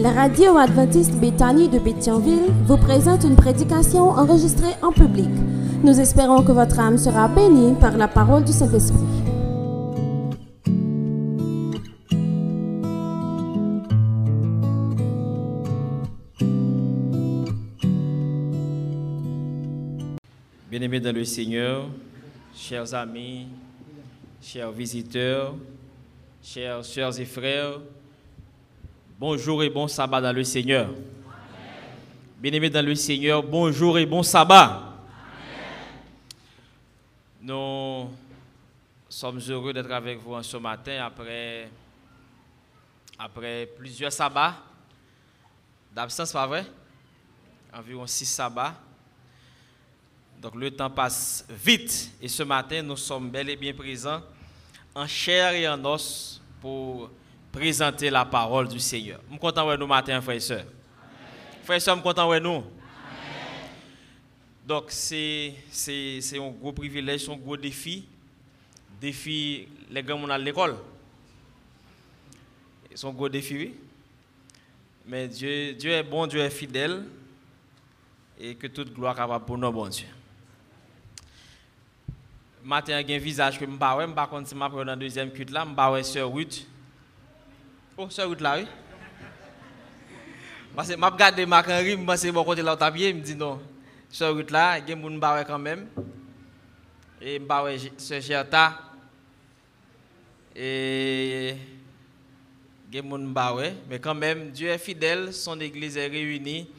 La radio adventiste Béthanie de Béthionville vous présente une prédication enregistrée en public. Nous espérons que votre âme sera bénie par la parole du Saint-Esprit. Bien-aimés dans le Seigneur, chers amis, chers visiteurs, chers sœurs et frères, bonjour et bon sabbat dans le Seigneur. Bien-aimés dans le Seigneur, bonjour et bon sabbat. Nous sommes heureux d'être avec vous ce matin après, après plusieurs sabbats d'absence, pas vrai? Environ six sabbats. Donc le temps passe vite et ce matin, nous sommes bel et bien présents en chair et en os pour présenter la parole du Seigneur. Je suis content de nous matin, frères et sœurs. Frères et sœurs, je suis content de nous. Donc c'est un gros privilège, un gros défi. Défi, les gars, on à l'école. C'est un gros défi, oui. Mais Dieu, Dieu est bon, Dieu est fidèle. Et que toute gloire capable pour nous, bon Dieu matin j'ai un visage que je ne sais pas si je dans la deuxième cuite là, je vais sur Ruth. Oh, sur Ruth là, oui. Parce que je regarde Marc Henry, je pense que bon côté là, je me dis non. Sur Ruth là, il y a des gens quand même. Et je vais sur Gerta. Et il y a des gens mais quand même, Dieu est fidèle, son église est réunie.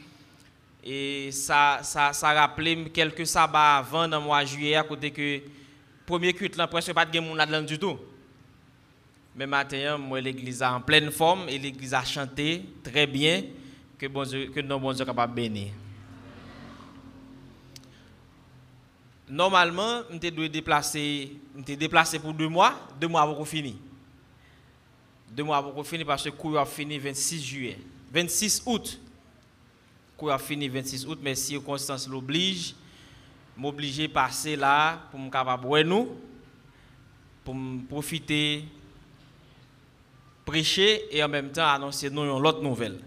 Et ça, ça, ça rappelait quelques sabbats avant, dans le mois de juillet, à côté que premier culte là presque pas de là du tout. Mais matin, moi l'église en pleine forme et l'église a chanté très bien que bon Dieu, que nos Dieu capable bénir. Normalement, je dois déplacer, déplacer pour deux mois, deux mois pour finir. Deux mois pour finir parce que le cours a fini 26 juillet, 26 août. Le cours a fini 26 août, mais si circonstances l'oblige, m'obliger passer là pour me capable nous pour profiter prêcher et en même temps annoncer nous une autre nouvelle.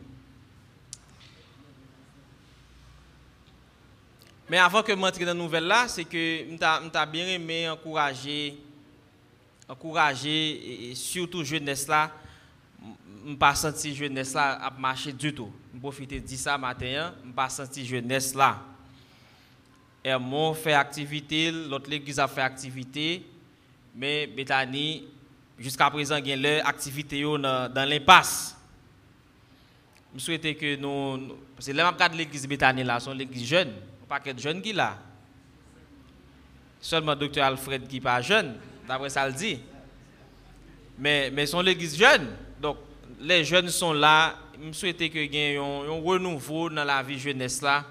Mais avant que je m'entre dans la nouvelle là, c'est que je bien aimé encourager encourager et surtout jeunesse là je pas senti jeunesse là à marcher du tout. Je profiter de ça matin, je pas senti jeunesse là Hermon fait activité, l'autre église a fait activité, mais Bethany, jusqu'à présent, il y leur activité dans, l'impasse. Je souhaite que nous. Parce que là, je l'église Bethany là, c'est l'église jeune. Pas que jeune qui là. Seulement docteur Alfred qui n'est pas jeune, d'après ça le dit. Mais, mais sont l'église jeune. Donc, les jeunes sont là. Je souhaite que y ait un, un renouveau dans la vie jeunesse là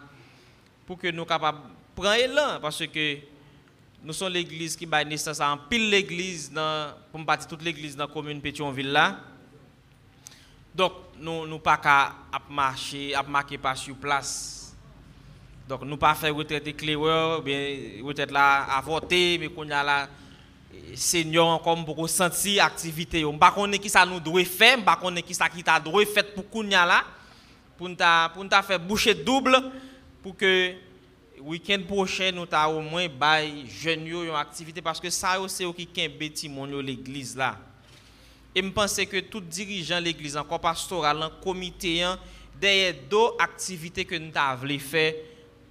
pour que nous soyons capables prend élan parce que nous sommes l'église qui bat naissance en pile l'église dans pour me toute l'église dans la commune Pétionville là. Donc nous nous pas qu'à marcher, à marquer pas sur place. Donc nous pas faire retraite éclaireur, bien retraite là à voter mais qu'on a là senior comme pour sentir activité. On pas connaît qui ça nous doit faire, on pas connaît qui ça qui t'a doit faire pour qu'on là pour ta faire boucher double pour que week-end prochain, nous avons au moins des jeunes une activité parce que ça c'est qui est mon l'église là. Et je pense que tout dirigeant l'église, encore pastoral, en comité, derrière d'autres activités que nous avons faire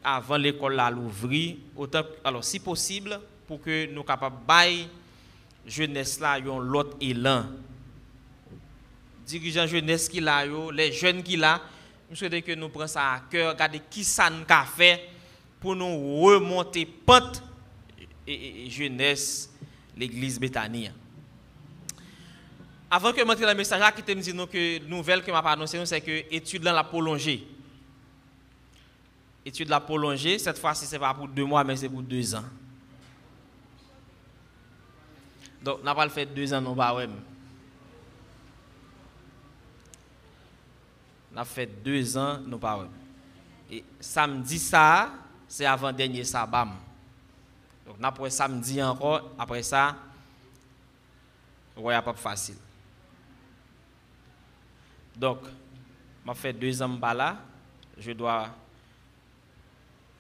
avant l'école à l'ouvrir, autant alors si possible pour que nous capables de jeunesse là yon l'autre élan. Dirigeant jeunesse qui là les jeunes qui là, je souhaite que nous prenions ça à cœur, regarder qui ça nous a fait pour nous remonter pente et, jeunesse l'église Bethanie. Avant que je montre le message, qui te dit que nouvelle que m'a annoncé c'est que étude là la prolongée. Étude la prolongée, cette fois-ci c'est pas pour deux mois mais c'est pour deux ans. Donc, on n'a pas fait deux ans, non, pas ouais. On a fait deux ans, non, pas ouais. Et samedi, ça, c'est avant-dernier sabbat. Donc, après samedi encore, après ça, ouais, pas facile. Donc, m'a fait deux ans là, je dois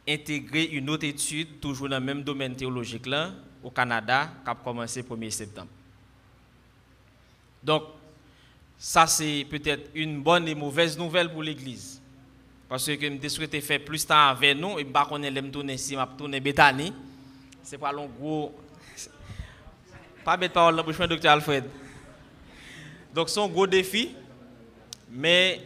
intégrer une autre étude, toujours dans le même domaine théologique là, au Canada, qui a commencé le 1er septembre. Donc, ça c'est peut-être une bonne et mauvaise nouvelle pour l'Église. Parce que je souhaité faire plus de temps avec nous, et je ne sais pas ici, je tourner Bethany. C'est pas long gros. Pas mettre parole dans docteur Alfred. Donc, c'est un gros défi. Mais,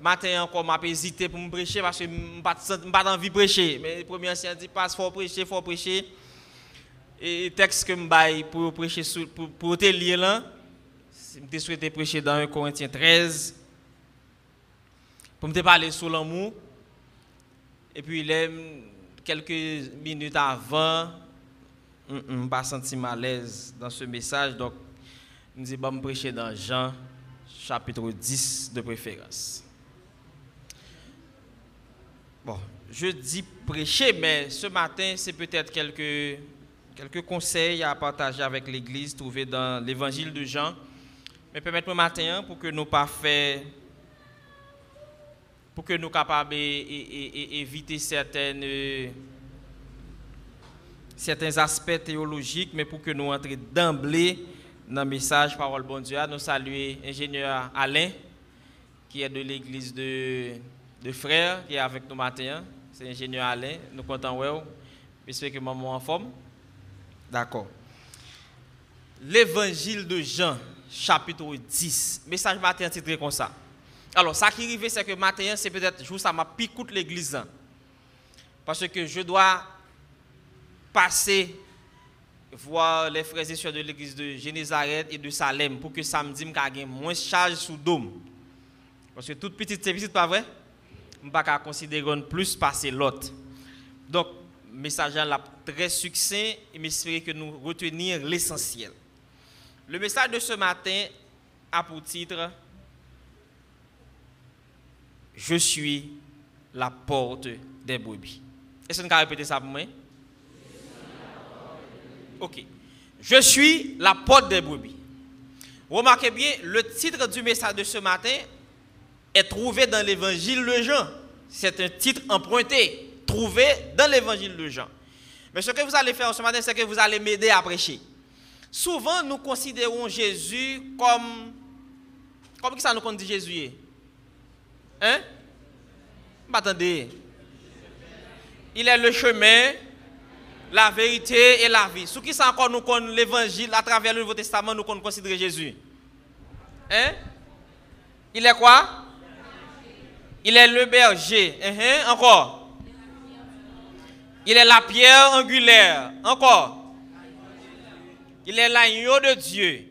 matin encore, je hésité pour me prêcher parce que je n'ai pas envie de prêcher. Mais le premier ancien dit, passe, il faut prêcher, il faut prêcher. Et le texte que je vais pour prêcher, pour, pour te lire là, je souhaité prêcher dans 1 Corinthiens 13. Pour me parler sur l'amour. Et puis, quelques minutes avant, je ne pas senti mal à l'aise dans ce message. Donc, je me prêcher dans Jean chapitre 10 de préférence. Bon, je dis prêcher, mais ce matin, c'est peut-être quelques, quelques conseils à partager avec l'Église trouvés dans l'évangile de Jean. Mais permettez-moi matin pour que nous pas fait, pour que nous capables d'éviter certaines certains aspects théologiques, mais pour que nous entrions d'emblée dans le message Parole Bon Dieu, nous saluer l'ingénieur Alain, qui est de l'église de, de Frères, qui est avec nous matin. C'est l'ingénieur Alain, nous comptons, ouais, j'espère que maman en forme. D'accord. L'évangile de Jean, chapitre 10. Message matin titré comme ça. Alors, ça qui arrive, c'est que matin, c'est peut-être juste ça m'a picoute l'église. Parce que je dois passer voir les frères et sœurs de l'église de Génézareth et de Salem pour que samedi, je moins de charge sous dôme. Parce que toute petite, c'est pas vrai? Je ne pas considérer plus passer l'autre. Donc, le message est très succinct et j'espère que nous retenir l'essentiel. Le message de ce matin a pour titre Je suis la porte des brebis. Est-ce que vous pouvez répéter ça pour moi? Ok. Je suis la porte des brebis. Remarquez bien, le titre du message de ce matin est trouvé dans l'évangile de Jean. C'est un titre emprunté, trouvé dans l'évangile de Jean. Mais ce que vous allez faire ce matin, c'est que vous allez m'aider à prêcher. Souvent, nous considérons Jésus comme. Comme ça nous dit Jésus? Hein? Attendez. Il est le chemin, la vérité et la vie. Ce qui ça encore nous connaît l'évangile à travers le Nouveau Testament, nous considérons Jésus? Hein? Il est quoi? Il est le berger. Hein? Encore? Il est la pierre angulaire. Encore? Il est l'agneau de Dieu.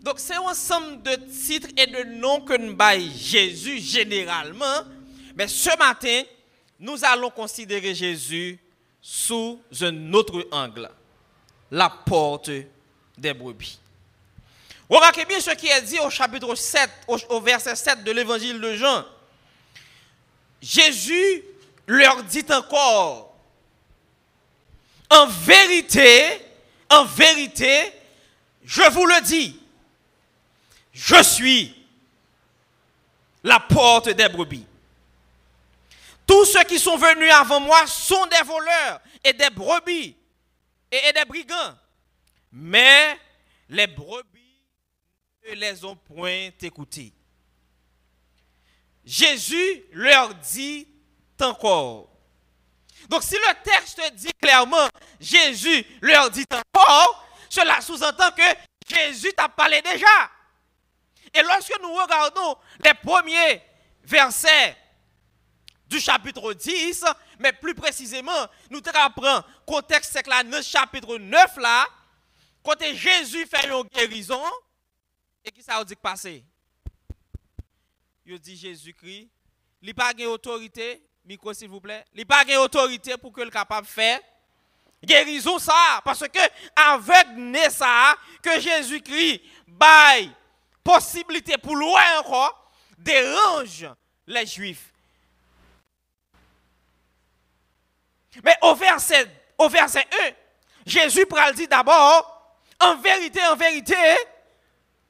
Donc c'est un ensemble de titres et de noms que nous baillons Jésus généralement. Mais ce matin, nous allons considérer Jésus sous un autre angle, la porte des brebis. Remarquez bien ce qui est dit au chapitre 7, au, verset 7 de l'évangile de Jean. Jésus leur dit encore, en vérité, en vérité, je vous le dis, je suis la porte des brebis. Tous ceux qui sont venus avant moi sont des voleurs et des brebis et, des brigands. Mais les brebis ne les ont point écoutés. Jésus leur dit encore. Donc si le texte dit clairement, Jésus leur dit encore, cela sous-entend que Jésus t'a parlé déjà. Et lorsque nous regardons les premiers versets du chapitre 10, mais plus précisément, nous le contexte c'est là, le chapitre 9 là, quand Jésus fait une guérison, et qui ça a dit passer? Il dit Jésus-Christ, il n'a pas autorité, micro s'il vous plaît, il n'a pas autorité pour que le capable de faire guérison ça, parce que avec ça, que Jésus-Christ baille possibilité pour loin encore, dérange les Juifs. Mais au verset, au verset 1, Jésus pral dit d'abord, en vérité, en vérité,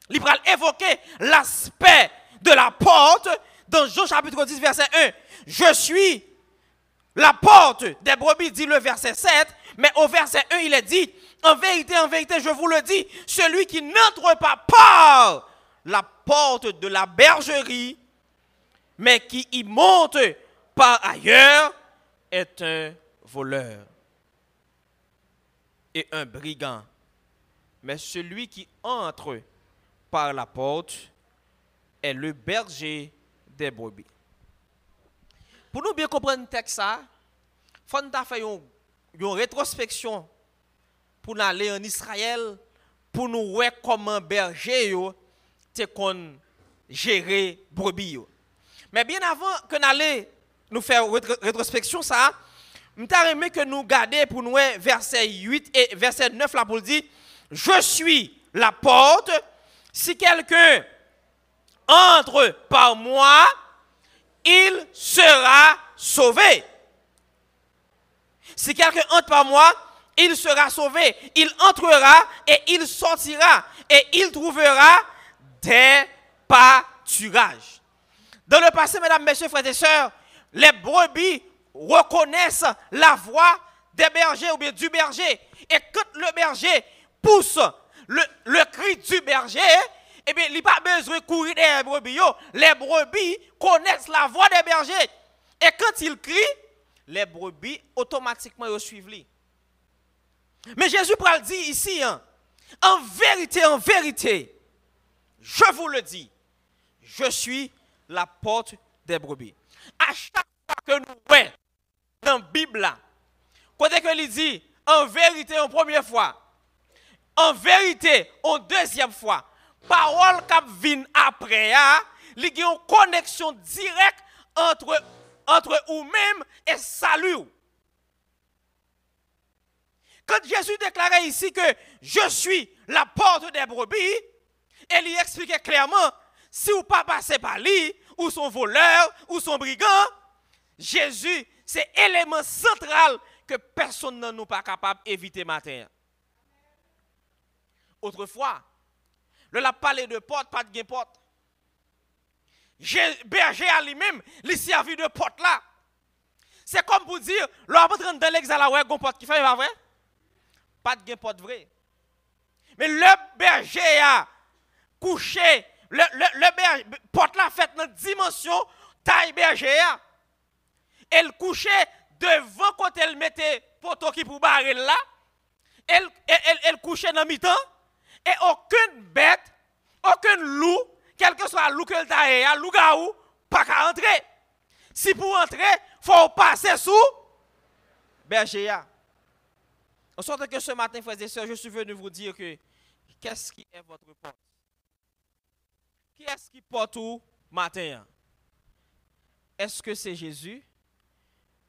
il pral évoquer l'aspect de la porte dans Jean chapitre 10, verset 1. Je suis la porte des brebis, dit le verset 7, mais au verset 1, il est dit, en vérité, en vérité, je vous le dis, celui qui n'entre pas par la porte de la bergerie, mais qui y monte par ailleurs, est un voleur et un brigand. Mais celui qui entre par la porte est le berger des brebis. Pour nous bien comprendre le texte, il faut faire une, rétrospection pour aller en Israël, pour nous voir comment berger te qu'on gérer brebis. Mais bien avant que allions nous faire rétrospection, ça, je aimé que nous gardions pour nous verset 8 et verset 9 là pour dire Je suis la porte, si quelqu'un entre par moi, il sera sauvé. Si quelqu'un entre par moi, il sera sauvé. Il entrera et il sortira et il trouvera des pâturages. Dans le passé, mesdames, messieurs, frères et sœurs, les brebis reconnaissent la voix des bergers ou bien du berger. Et quand le berger pousse le, cri du berger, eh bien, il n'a pas besoin de courir des brebis. Les brebis connaissent la voix des bergers. Et quand il crie, les brebis automatiquement suivent. Mais Jésus le dit ici, hein, en vérité, en vérité, je vous le dis, je suis la porte des brebis. À chaque fois que nous voyons dans la Bible, quand il dit en vérité en première fois, en vérité en deuxième fois, parole qui vient après, il y a une connexion directe entre, entre vous-même et salut. Quand Jésus déclarait ici que je suis la porte des brebis, il lui expliquait clairement, si vous pas passez par lui, ou son voleur, ou son brigand, Jésus, c'est élément central que personne ne nous pas capable d'éviter matin. Autrefois, le la parlé de porte, pas de porte. Berger à lui-même, il servi de porte là. C'est comme pour dire, l'homme dans l'exil là, ouais, porte qui fait, pas vrai? Pas de porte vrai. Mais le berger a couché, le, le, porte là fait dans dimension taille berger Elle couchait devant quand elle mettait poteau qui pour barrer là. Elle, elle, elle, couchait dans mi-temps. Et aucune bête, aucun loup, quel que soit le loup qu'elle t'a loup pas qu'à entrer. Si pour entrer, il faut passer sous berger. En sorte que ce matin, frères et sœurs, je suis venu vous dire que qu'est-ce qui est votre porte? Qui est-ce qui porte tout matin? Est-ce que c'est Jésus?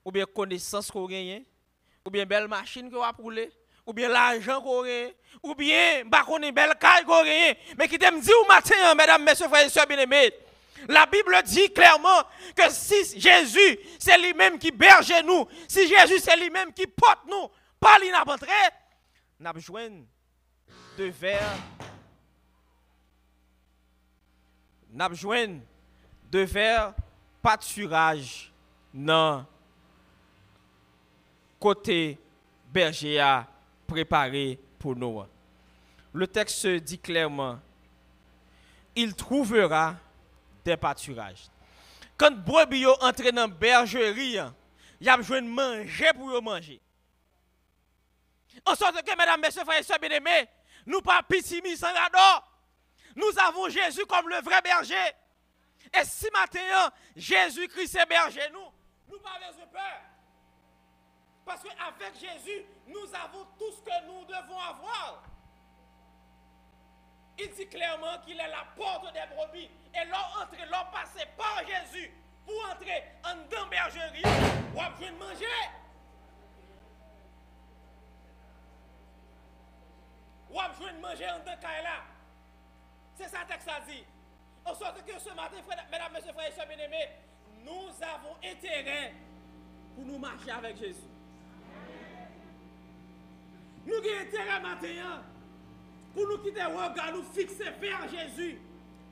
Ou bien connaissance qu'on gagne? Ou bien belle machine qu'on va rouler Ou bien l'argent qu'on gagne? Ou bien, bah, qu'on belle caille qu'on gagne? Mais qui t'aime dire au matin, mesdames, messieurs, frères et sœurs bien-aimés la Bible dit clairement que si Jésus, c'est lui-même qui berge nous, si Jésus, c'est lui-même qui porte nous, pas n'a n'a besoin de verre, n'a besoin de verre pâturage non côté berger a préparé pour nous. Le texte dit clairement, il trouvera des pâturages. Quand brebis entre dans la bergerie, il a besoin de manger pour manger. En sorte que, mesdames, messieurs, frères et sœurs bien-aimés, nous pas pitié sans Nous avons Jésus comme le vrai berger. Et si maintenant, Jésus-Christ est berger, nous, nous pas besoin peur. Parce qu'avec Jésus, nous avons tout ce que nous devons avoir. Il dit clairement qu'il est la porte des brebis. Et l'on l'on passe par Jésus pour entrer en dans bergerie, ou de manger. Ou de manger en dans là. C'est ça que ça dit. En sorte que ce matin, mesdames, messieurs, frères et sœurs bien-aimés, nous avons intérêt pour nous marcher avec Jésus. Nous avons intérêt maintenant pour nous quitter regard, nous fixer vers Jésus.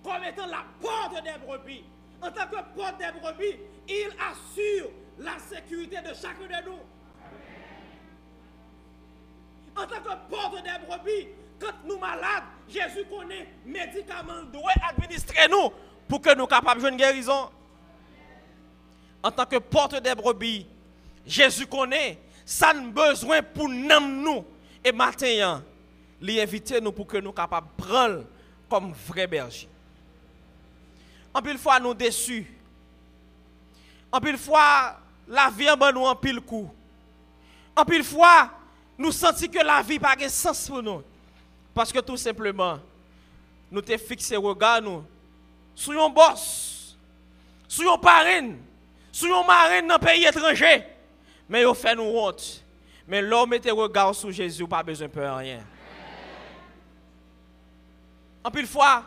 comme étant la porte des brebis. En tant que porte des brebis, il assure la sécurité de chacun de nous. En tant que porte des brebis, quand nous malades, Jésus connaît médicaments doit administrer nous pour que nous capables de une guérison. En tant que porte des brebis, Jésus connaît ça nous besoin pour nous et matin il invite nous pour que nous capables de prendre comme vrai berger. En pile fois nous déçus. En pile fois la vie en nous en pile coup. En pile fois nous sentons que la vie n'a pas de sens pour nous. Parce que tout simplement, nous t'es fixé regard nous sur un boss, sur un parrain, sur un marraine dans un pays étranger. Mais il fait nous honte. Mais l'homme mettez regard sur Jésus, pas besoin de peur rien. En pile fois,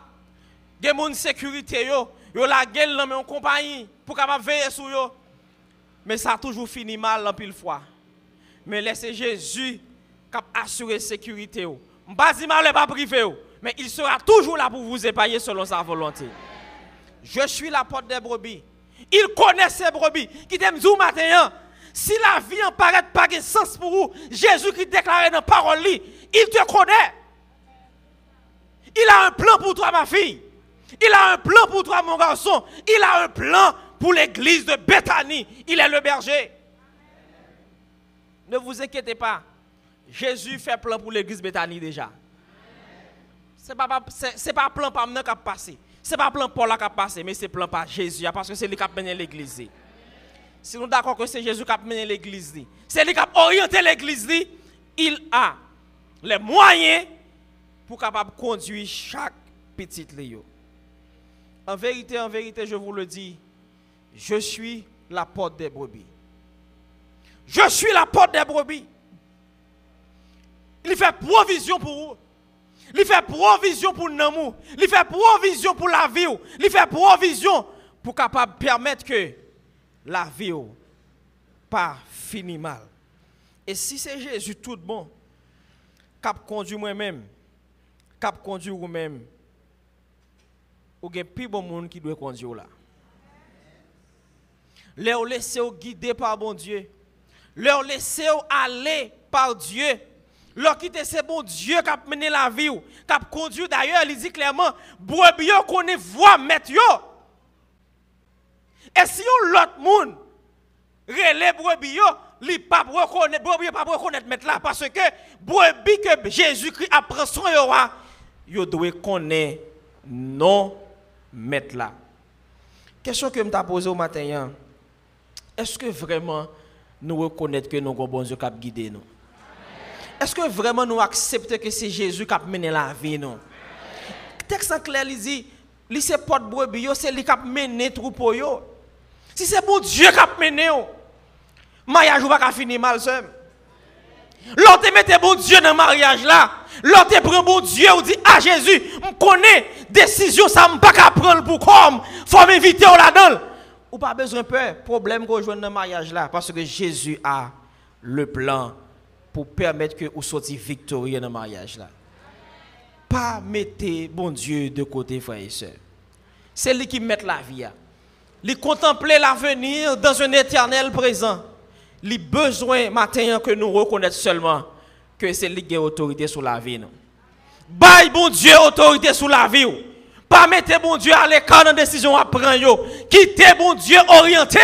il y a sécurité, yo, yo la gueule dans une compagnie pour capable veiller sur yo. Mais ça a toujours fini mal en pile fois. Mais laissez Jésus assurer sécurité. Yo. M'pas mal pas privé, mais il sera toujours là pour vous épailler selon sa volonté. Je suis la porte des brebis. Il connaît ses brebis. Qui t'aime hein. si la vie en paraît pas de sens pour vous, Jésus qui déclarait dans la parole, il te connaît. Il a un plan pour toi, ma fille. Il a un plan pour toi, mon garçon. Il a un plan pour l'église de Bethanie. Il est le berger. Ne vous inquiétez pas. Jésus fait plan pour l'église Bethanie déjà. Ce n'est pas, c'est, pas plan par moi qui a passé. Ce n'est pas plan Paul qui a passé, mais c'est plan par Jésus, parce que c'est lui qui a mené l'église. Si nous d'accord que c'est Jésus qui a mené l'église, c'est lui qui a orienté l'église, il a les moyens pour capable conduire chaque petite Léo. En vérité, en vérité, je vous le dis, je suis la porte des brebis. Je suis la porte des brebis. Il fait provision pour vous. Il fait provision pour nous. Il fait provision pour la vie. Il fait provision pour permettre que la vie pas fini mal. Et si c'est Jésus tout bon, cap conduit moi-même, cap conduit vous-même, ou gen plus bon monde qui doit conduire là. Leur laisser guider par bon Dieu. Leur laisser aller par Dieu. Leur quitter c'est bon Dieu qui a mené la vie qui a conduit d'ailleurs, il dit clairement, brebis connaît voix mettre. Et si on l'autre monde relève brebis li pas reconnaître brebis pas reconnaître mettre là parce que brebis que Jésus-Christ apprend son yo yo doit connaître non mettre là. Question que je me posée au matin, hein. est-ce que vraiment nous reconnaissons que nous avons bon Dieu qui a guidé nous? Est-ce que vraiment nous acceptons que c'est Jésus qui a mené la vie nous? Texte en clair, il dit, li c'est porte brebis, c'est lui qui a mené troupeau yo. Si c'est bon Dieu qui a mené yo, mariage va finir mal seul. L'autre mette bon Dieu dans le mariage là. L'autre prend bon Dieu ou dit ah Jésus, je connais décision ça me pas prendre pour comme faut m'inviter là-dedans. Ou pas besoin de peur, problème joue dans le mariage là parce que Jésus a le plan pour permettre que vous soyez victorieux dans le mariage là. Pas mettez bon Dieu de côté frères et sœurs. C'est lui qui met la vie. Il contempler l'avenir dans un éternel présent les besoins matin que nous reconnaissons seulement que c'est lui qui a autorité sur la vie. Bye bon Dieu autorité sur la vie. Pas mettre bon Dieu à l'écart dans la décision à prendre. Quittez bon Dieu orienté.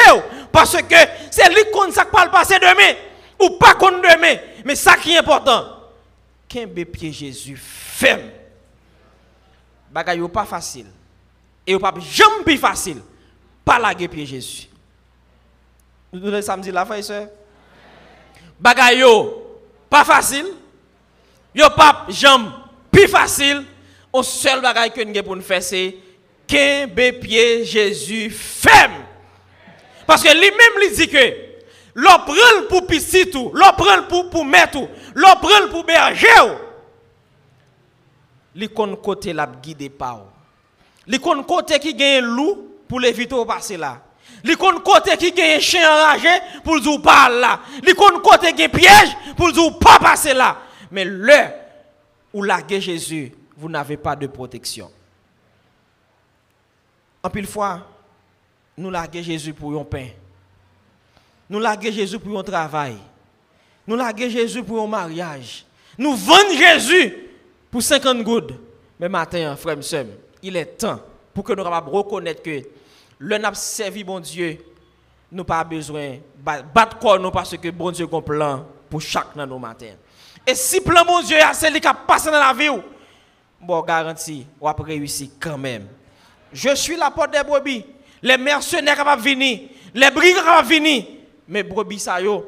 Parce que c'est lui qui ça pas le passé demain. Ou pas qu'on demain. Mais ça qui est important. Qu'un pied Jésus ferme. Bagay pas facile. Et pas jamais plus facile. Pas la pied Jésus. Nous sommes samedi là, frère. Bagay yo, pas facile. Yo pas jambe plus facile. Un seul bagay que nous pour faire c'est qu'un pied Jésus ferme. Parce que lui-même lui dit que l'on prend pour tout, l'on prend pour pour mettre l'on prend pour berger. Li kon côté la guide pas. Li kon côté qui gagne loup pour l'éviter au passer là. Li kon côté qui gagne chien enragé pour dire pas là. Li kon côté qui piège pour dire pas passer là. Mais le où laguer Jésus, vous n'avez pas de protection. En pile fois, nous larguons Jésus pour un pain. Nous larguons Jésus pour un travail. Nous larguons Jésus pour un mariage. Nous vendons Jésus pour 50 gouttes. Mais matin, frère il est temps pour que nous puissions reconnaître que le n'a servi bon Dieu, nous pas besoin de battre corps nous parce que bon Dieu a un plan pour chaque dans nos matins. Et si plan bon Dieu a celui qui a passé dans la vie, bon garantie, on va réussir quand même. Je suis la porte des brebis. Les mercenaires capables venir, les brigands capables venir, mais brebis ça yo,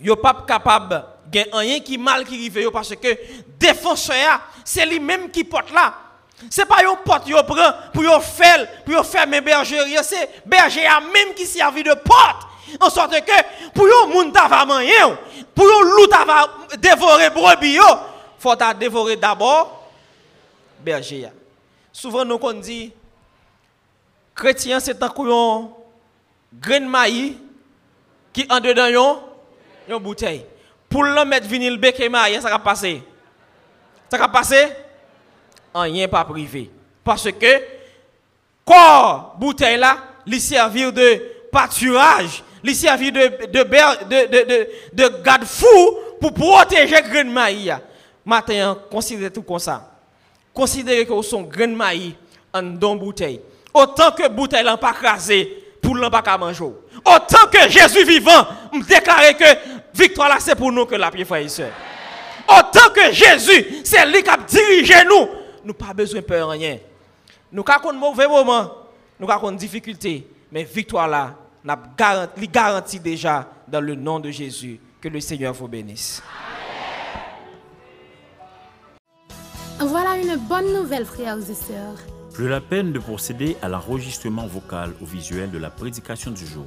yo pas capable gen rien qui mal qui rive parce que défenseur c'est lui même qui porte là. C'est pas yon porte yo prend pour yo faire pour yo fermer bergerie, c'est berger a même qui servi de porte. En sorte que pour yon moun ta va manger, pour yon loup ta va dévorer brebis yo, faut ta dévorer d'abord berger. Souvent nous on dit chrétien c'est un couillon grain de maïs qui en dedans yon? Une bouteille. Pour le mettre vinyle bec et maïs, ça va passer. Ça va passer? Rien pas privé. Parce que corps bouteille là, lui servir de pâturage, lui servir de, de garde-fou pour protéger grain de maïs. Maintenant, considérez tout comme ça. Considérez que son grain de maïs en don bouteille. Autant que bouteille n'a pas crasé pour l'en pas manger. Autant que Jésus vivant, me déclarer que victoire là c'est pour nous que la prière frère et soeur. Autant que Jésus, c'est lui qui a dirigé nous, nous pas besoin de peur rien. Nous avons un mauvais moment, nous avons une difficulté, mais victoire là, nous garantit, garantit déjà dans le nom de Jésus. Que le Seigneur vous bénisse. Voilà une bonne nouvelle, frères et sœurs. Plus la peine de procéder à l'enregistrement vocal ou visuel de la prédication du jour.